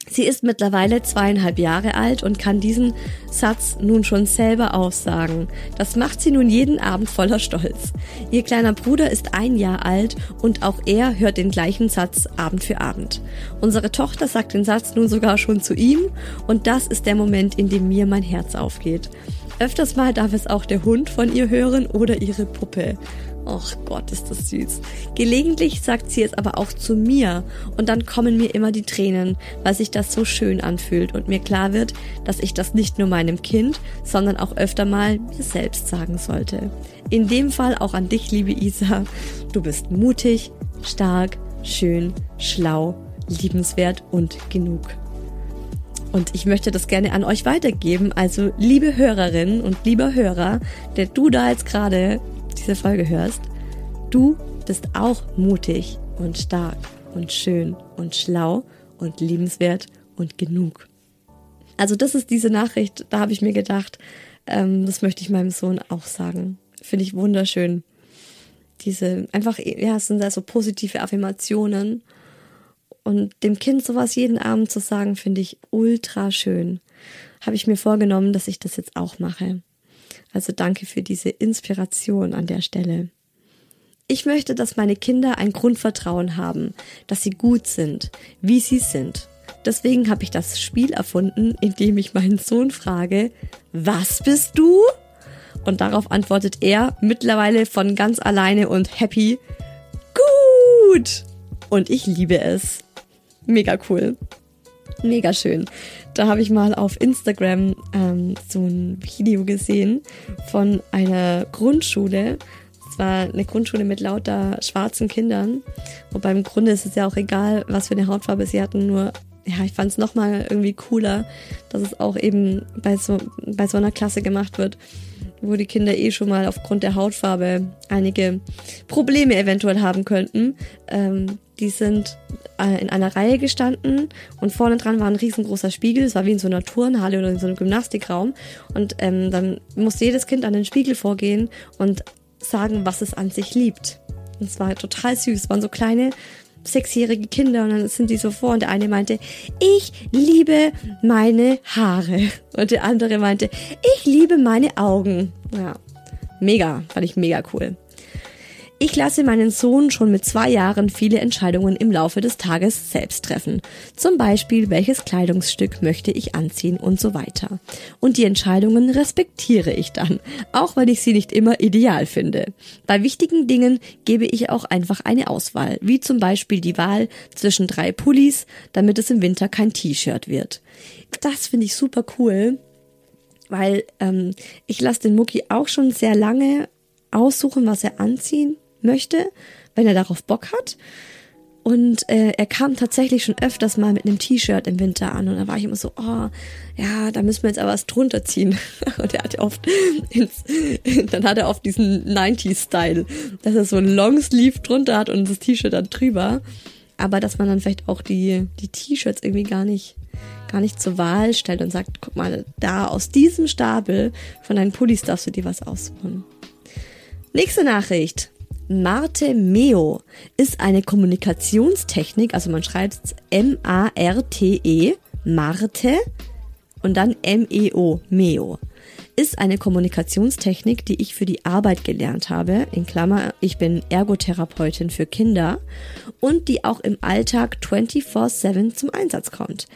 Sie ist mittlerweile zweieinhalb Jahre alt und kann diesen Satz nun schon selber aussagen. Das macht sie nun jeden Abend voller Stolz. Ihr kleiner Bruder ist ein Jahr alt und auch er hört den gleichen Satz Abend für Abend. Unsere Tochter sagt den Satz nun sogar schon zu ihm und das ist der Moment, in dem mir mein Herz aufgeht. Öfters mal darf es auch der Hund von ihr hören oder ihre Puppe. Och Gott, ist das süß. Gelegentlich sagt sie es aber auch zu mir und dann kommen mir immer die Tränen, weil sich das so schön anfühlt und mir klar wird, dass ich das nicht nur meinem Kind, sondern auch öfter mal mir selbst sagen sollte. In dem Fall auch an dich, liebe Isa. Du bist mutig, stark, schön, schlau, liebenswert und genug. Und ich möchte das gerne an euch weitergeben. Also, liebe Hörerinnen und lieber Hörer, der du da jetzt gerade diese Folge hörst, du bist auch mutig und stark und schön und schlau und liebenswert und genug. Also das ist diese Nachricht, da habe ich mir gedacht, ähm, das möchte ich meinem Sohn auch sagen. Finde ich wunderschön. Diese einfach, ja, es sind da so positive Affirmationen. Und dem Kind sowas jeden Abend zu sagen, finde ich ultra schön. Habe ich mir vorgenommen, dass ich das jetzt auch mache. Also danke für diese Inspiration an der Stelle. Ich möchte, dass meine Kinder ein Grundvertrauen haben, dass sie gut sind, wie sie sind. Deswegen habe ich das Spiel erfunden, in dem ich meinen Sohn frage, was bist du? Und darauf antwortet er mittlerweile von ganz alleine und happy, gut. Und ich liebe es. Mega cool. Mega schön. Da habe ich mal auf Instagram ähm, so ein Video gesehen von einer Grundschule. Es war eine Grundschule mit lauter schwarzen Kindern. Wobei im Grunde ist es ja auch egal, was für eine Hautfarbe sie hatten. Nur, ja, ich fand es nochmal irgendwie cooler, dass es auch eben bei so, bei so einer Klasse gemacht wird, wo die Kinder eh schon mal aufgrund der Hautfarbe einige Probleme eventuell haben könnten. Ähm, die sind äh, in einer Reihe gestanden und vorne dran war ein riesengroßer Spiegel. Es war wie in so einer Turnhalle oder in so einem Gymnastikraum. Und ähm, dann musste jedes Kind an den Spiegel vorgehen und sagen, was es an sich liebt. Und es war total süß. Es waren so kleine sechsjährige Kinder und dann sind die so vor und der eine meinte, ich liebe meine Haare und der andere meinte, ich liebe meine Augen. Ja, mega, fand ich mega cool. Ich lasse meinen Sohn schon mit zwei Jahren viele Entscheidungen im Laufe des Tages selbst treffen. Zum Beispiel, welches Kleidungsstück möchte ich anziehen und so weiter. Und die Entscheidungen respektiere ich dann, auch wenn ich sie nicht immer ideal finde. Bei wichtigen Dingen gebe ich auch einfach eine Auswahl, wie zum Beispiel die Wahl zwischen drei Pullis, damit es im Winter kein T-Shirt wird. Das finde ich super cool, weil ähm, ich lasse den Mucki auch schon sehr lange aussuchen, was er anziehen möchte, wenn er darauf Bock hat. Und äh, er kam tatsächlich schon öfters mal mit einem T-Shirt im Winter an und da war ich immer so, oh, ja, da müssen wir jetzt aber was drunter ziehen. Und er hat oft, ins, dann hat er oft diesen 90s-Style, dass er so ein Longsleeve drunter hat und das T-Shirt dann drüber. Aber dass man dann vielleicht auch die, die T-Shirts irgendwie gar nicht, gar nicht zur Wahl stellt und sagt, guck mal, da aus diesem Stapel von deinen Pullis darfst du dir was aussuchen. Nächste Nachricht. Marte Meo ist eine Kommunikationstechnik, also man schreibt M-A-R-T-E, Marte und dann M-E-O, Meo. Ist eine Kommunikationstechnik, die ich für die Arbeit gelernt habe, in Klammer, ich bin Ergotherapeutin für Kinder und die auch im Alltag 24-7 zum Einsatz kommt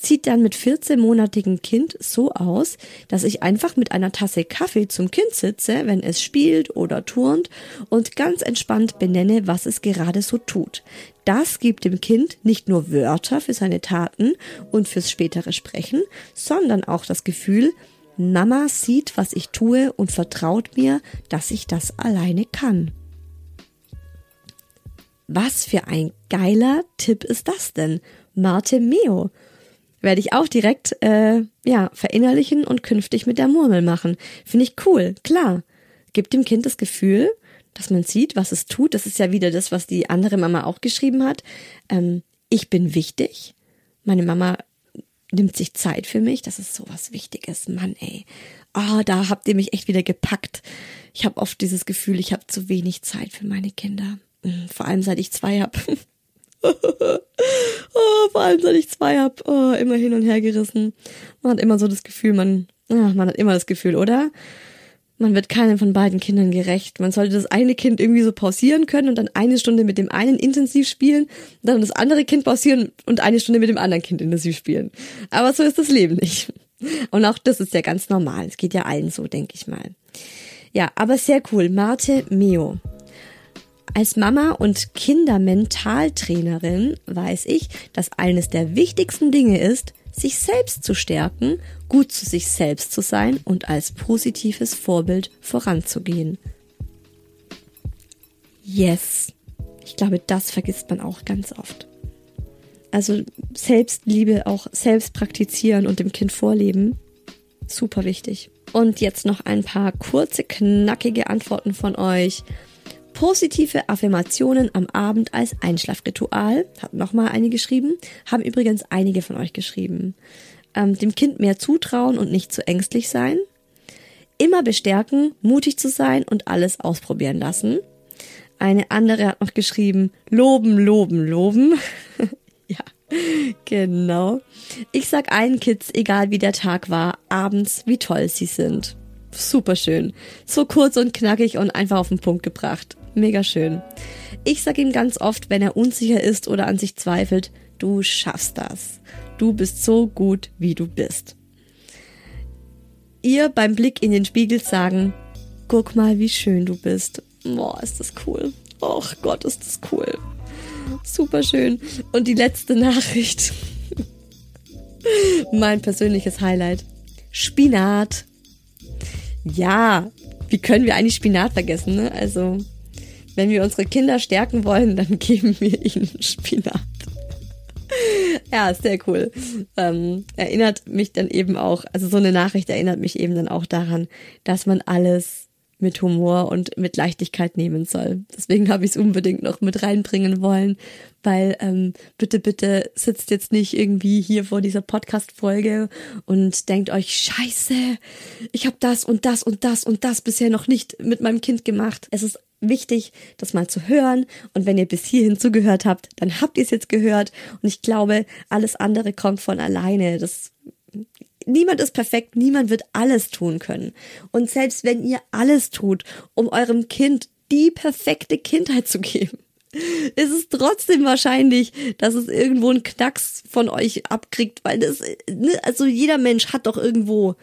sieht dann mit 14-monatigem Kind so aus, dass ich einfach mit einer Tasse Kaffee zum Kind sitze, wenn es spielt oder turnt und ganz entspannt benenne, was es gerade so tut. Das gibt dem Kind nicht nur Wörter für seine Taten und fürs spätere Sprechen, sondern auch das Gefühl, Mama sieht, was ich tue und vertraut mir, dass ich das alleine kann. Was für ein geiler Tipp ist das denn? Marte Meo werde ich auch direkt äh, ja verinnerlichen und künftig mit der Murmel machen. Finde ich cool, klar. Gibt dem Kind das Gefühl, dass man sieht, was es tut. Das ist ja wieder das, was die andere Mama auch geschrieben hat. Ähm, ich bin wichtig. Meine Mama nimmt sich Zeit für mich. Das ist so was Wichtiges. Mann, ey. Ah, oh, da habt ihr mich echt wieder gepackt. Ich habe oft dieses Gefühl, ich habe zu wenig Zeit für meine Kinder. Hm, vor allem seit ich zwei habe. oh, vor allem seit ich zwei hab, oh, immer hin und her gerissen. Man hat immer so das Gefühl, man, ach, man hat immer das Gefühl, oder? Man wird keinem von beiden Kindern gerecht. Man sollte das eine Kind irgendwie so pausieren können und dann eine Stunde mit dem einen intensiv spielen, dann das andere Kind pausieren und eine Stunde mit dem anderen Kind intensiv spielen. Aber so ist das Leben nicht. Und auch das ist ja ganz normal. Es geht ja allen so, denke ich mal. Ja, aber sehr cool. Marte Meo. Als Mama und Kindermentaltrainerin weiß ich, dass eines der wichtigsten Dinge ist, sich selbst zu stärken, gut zu sich selbst zu sein und als positives Vorbild voranzugehen. Yes. Ich glaube, das vergisst man auch ganz oft. Also Selbstliebe auch selbst praktizieren und dem Kind vorleben. Super wichtig. Und jetzt noch ein paar kurze, knackige Antworten von euch. Positive Affirmationen am Abend als Einschlafritual. Hat nochmal eine geschrieben. Haben übrigens einige von euch geschrieben. Ähm, dem Kind mehr zutrauen und nicht zu ängstlich sein. Immer bestärken, mutig zu sein und alles ausprobieren lassen. Eine andere hat noch geschrieben, loben, loben, loben. ja, genau. Ich sag allen Kids, egal wie der Tag war, abends, wie toll sie sind. Super schön. So kurz und knackig und einfach auf den Punkt gebracht. Mega schön. Ich sag ihm ganz oft, wenn er unsicher ist oder an sich zweifelt, du schaffst das. Du bist so gut, wie du bist. Ihr beim Blick in den Spiegel sagen, guck mal, wie schön du bist. Boah, ist das cool. Och Gott, ist das cool. Super schön. Und die letzte Nachricht. mein persönliches Highlight. Spinat. Ja, wie können wir eigentlich Spinat vergessen, ne? Also, wenn wir unsere Kinder stärken wollen, dann geben wir ihnen Spinat. ja, sehr cool. Ähm, erinnert mich dann eben auch, also so eine Nachricht erinnert mich eben dann auch daran, dass man alles mit Humor und mit Leichtigkeit nehmen soll. Deswegen habe ich es unbedingt noch mit reinbringen wollen, weil ähm, bitte, bitte sitzt jetzt nicht irgendwie hier vor dieser Podcast-Folge und denkt euch, scheiße, ich habe das und das und das und das bisher noch nicht mit meinem Kind gemacht. Es ist wichtig, das mal zu hören. Und wenn ihr bis hierhin zugehört habt, dann habt ihr es jetzt gehört. Und ich glaube, alles andere kommt von alleine. Das niemand ist perfekt, niemand wird alles tun können. Und selbst wenn ihr alles tut, um eurem Kind die perfekte Kindheit zu geben, ist es trotzdem wahrscheinlich, dass es irgendwo einen Knacks von euch abkriegt, weil das, ne, also jeder Mensch hat doch irgendwo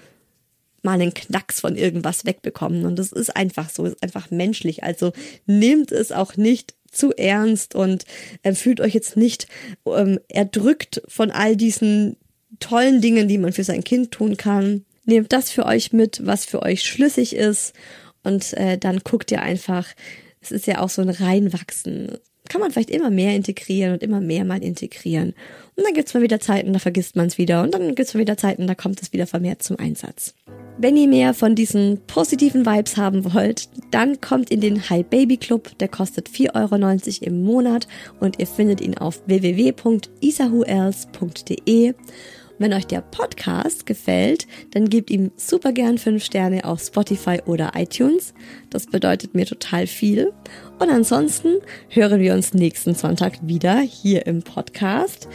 mal einen Knacks von irgendwas wegbekommen und das ist einfach so, ist einfach menschlich. Also nehmt es auch nicht zu ernst und äh, fühlt euch jetzt nicht ähm, erdrückt von all diesen tollen Dingen, die man für sein Kind tun kann. Nehmt das für euch mit, was für euch schlüssig ist und äh, dann guckt ihr einfach, es ist ja auch so ein Reinwachsen. Kann man vielleicht immer mehr integrieren und immer mehr mal integrieren. Und dann gibt's mal wieder Zeiten, da vergisst man es wieder. Und dann gibt's mal wieder Zeiten, da kommt es wieder vermehrt zum Einsatz. Wenn ihr mehr von diesen positiven Vibes haben wollt, dann kommt in den Hi Baby Club. Der kostet 4,90 Euro im Monat und ihr findet ihn auf www.isahuels.de. Wenn euch der Podcast gefällt, dann gebt ihm super gern 5 Sterne auf Spotify oder iTunes. Das bedeutet mir total viel. Und ansonsten hören wir uns nächsten Sonntag wieder hier im Podcast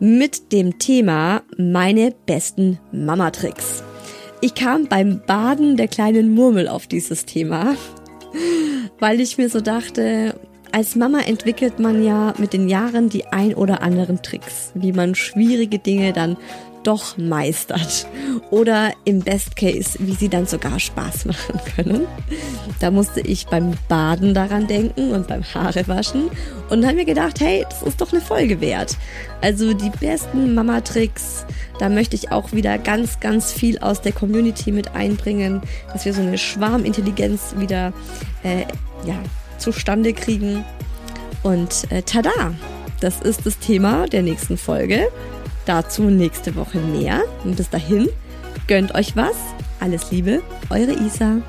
mit dem Thema meine besten Mama-Tricks. Ich kam beim Baden der kleinen Murmel auf dieses Thema, weil ich mir so dachte, als Mama entwickelt man ja mit den Jahren die ein oder anderen Tricks, wie man schwierige Dinge dann doch meistert. Oder im Best Case, wie sie dann sogar Spaß machen können. Da musste ich beim Baden daran denken und beim Haarewaschen und habe mir gedacht, hey, das ist doch eine Folge wert. Also die besten Mama-Tricks, da möchte ich auch wieder ganz, ganz viel aus der Community mit einbringen, dass wir so eine Schwarmintelligenz wieder äh, ja, zustande kriegen. Und äh, tada, das ist das Thema der nächsten Folge. Dazu nächste Woche mehr. Und bis dahin, gönnt euch was. Alles Liebe, eure Isa.